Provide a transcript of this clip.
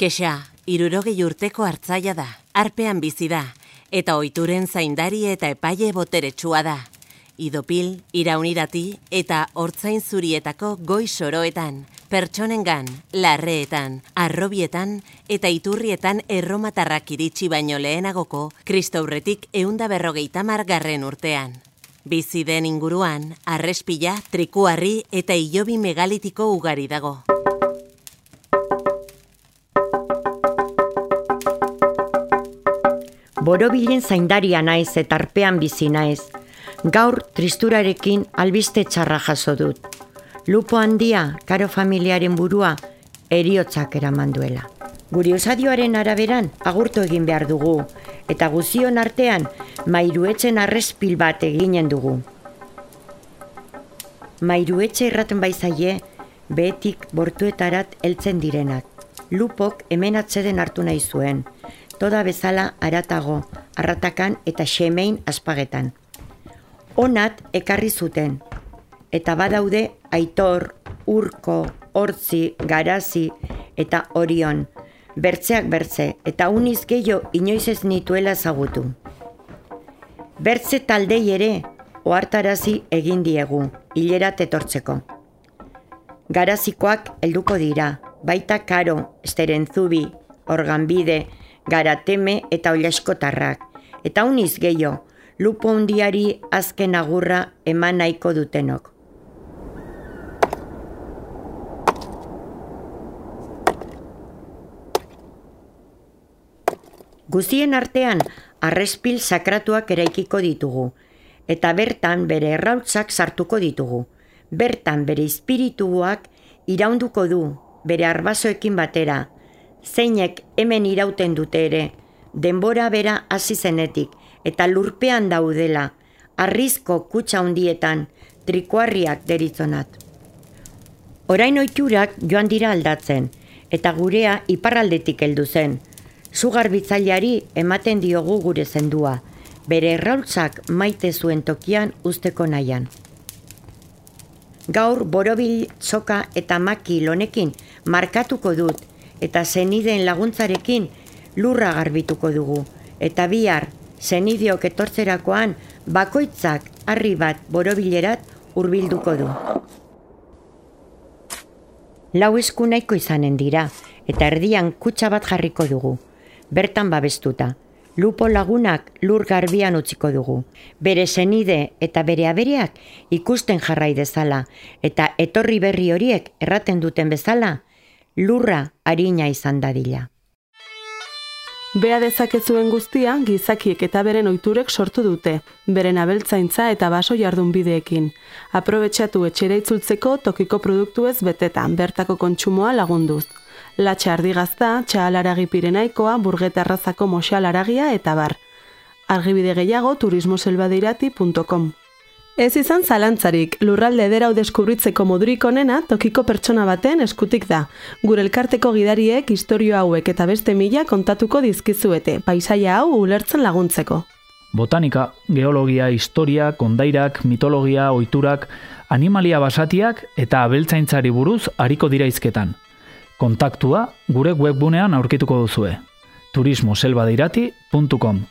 Kexa, irurogei urteko hartzaia da, arpean bizi da, eta oituren zaindari eta epaile boteretsua da. Idopil, iraunirati eta hortzain zurietako goi soroetan, pertsonengan, larreetan, arrobietan eta iturrietan erromatarrak iritsi baino lehenagoko kristaurretik eunda berrogeita margarren urtean. Bizi den inguruan, arrespila, trikuarri eta ilobi megalitiko ugari dago. Borobilen zaindaria naiz eta arpean bizi naiz. Gaur tristurarekin albiste txarra jaso dut. Lupo handia, karo familiaren burua, eriotzak eraman duela. Guri usadioaren araberan agurtu egin behar dugu, eta guzion artean mairuetzen arrespil bat eginen dugu. Mairuetxe erraten baizaie, behetik bortuetarat heltzen direnak. Lupok hemen atzeden hartu nahi zuen, toda bezala aratago, arratakan eta xemein aspagetan. Onat ekarri zuten, eta badaude aitor, urko, hortzi, garazi eta orion, bertzeak bertze, eta uniz gehiago inoiz ez nituela zagutu. Bertze taldei ere, ohartarazi egin diegu, hilera tetortzeko. Garazikoak helduko dira, baita karo, esterenzubi, organbide, garateme eta olaskotarrak. Eta uniz gehiago, lupo hundiari azken agurra eman nahiko dutenok. Guzien artean, arrespil sakratuak eraikiko ditugu, eta bertan bere errautzak sartuko ditugu. Bertan bere espirituak iraunduko du, bere arbasoekin batera, zeinek hemen irauten dute ere, denbora bera hasi zenetik eta lurpean daudela, arrizko kutsa hundietan, trikuarriak deritzonat. Orain oiturak joan dira aldatzen, eta gurea iparraldetik heldu zen. Zugarbitzaileari ematen diogu gure zendua, bere erraultzak maite zuen tokian usteko nahian. Gaur borobil txoka eta maki lonekin markatuko dut eta zenideen laguntzarekin lurra garbituko dugu. Eta bihar, zenidiok etortzerakoan, bakoitzak harri bat borobilerat hurbilduko du. Lau esku nahiko izanen dira, eta erdian kutsa bat jarriko dugu. Bertan babestuta, lupo lagunak lur garbian utziko dugu. Bere zenide eta bere abereak ikusten jarrai dezala, eta etorri berri horiek erraten duten bezala, lurra harina izan dadila. Bea dezakezuen guztia gizakiek eta beren ohiturek sortu dute, beren abeltzaintza eta baso jardun bideekin. Aprobetxatu etxera itzultzeko tokiko produktu ez betetan, bertako kontsumoa lagunduz. Latxa ardigazta, txahalaragi pirenaikoa, burgetarrazako moxalaragia eta bar. Argibide gehiago turismoselbadeirati.com Ez izan zalantzarik, lurralde ederau deskubritzeko modurik onena tokiko pertsona baten eskutik da. Gure elkarteko gidariek historio hauek eta beste mila kontatuko dizkizuete, paisaia hau ulertzen laguntzeko. Botanika, geologia, historia, kondairak, mitologia, oiturak, animalia basatiak eta abeltzaintzari buruz hariko diraizketan. Kontaktua gure webbunean aurkituko duzue. turismoselbadeirati.com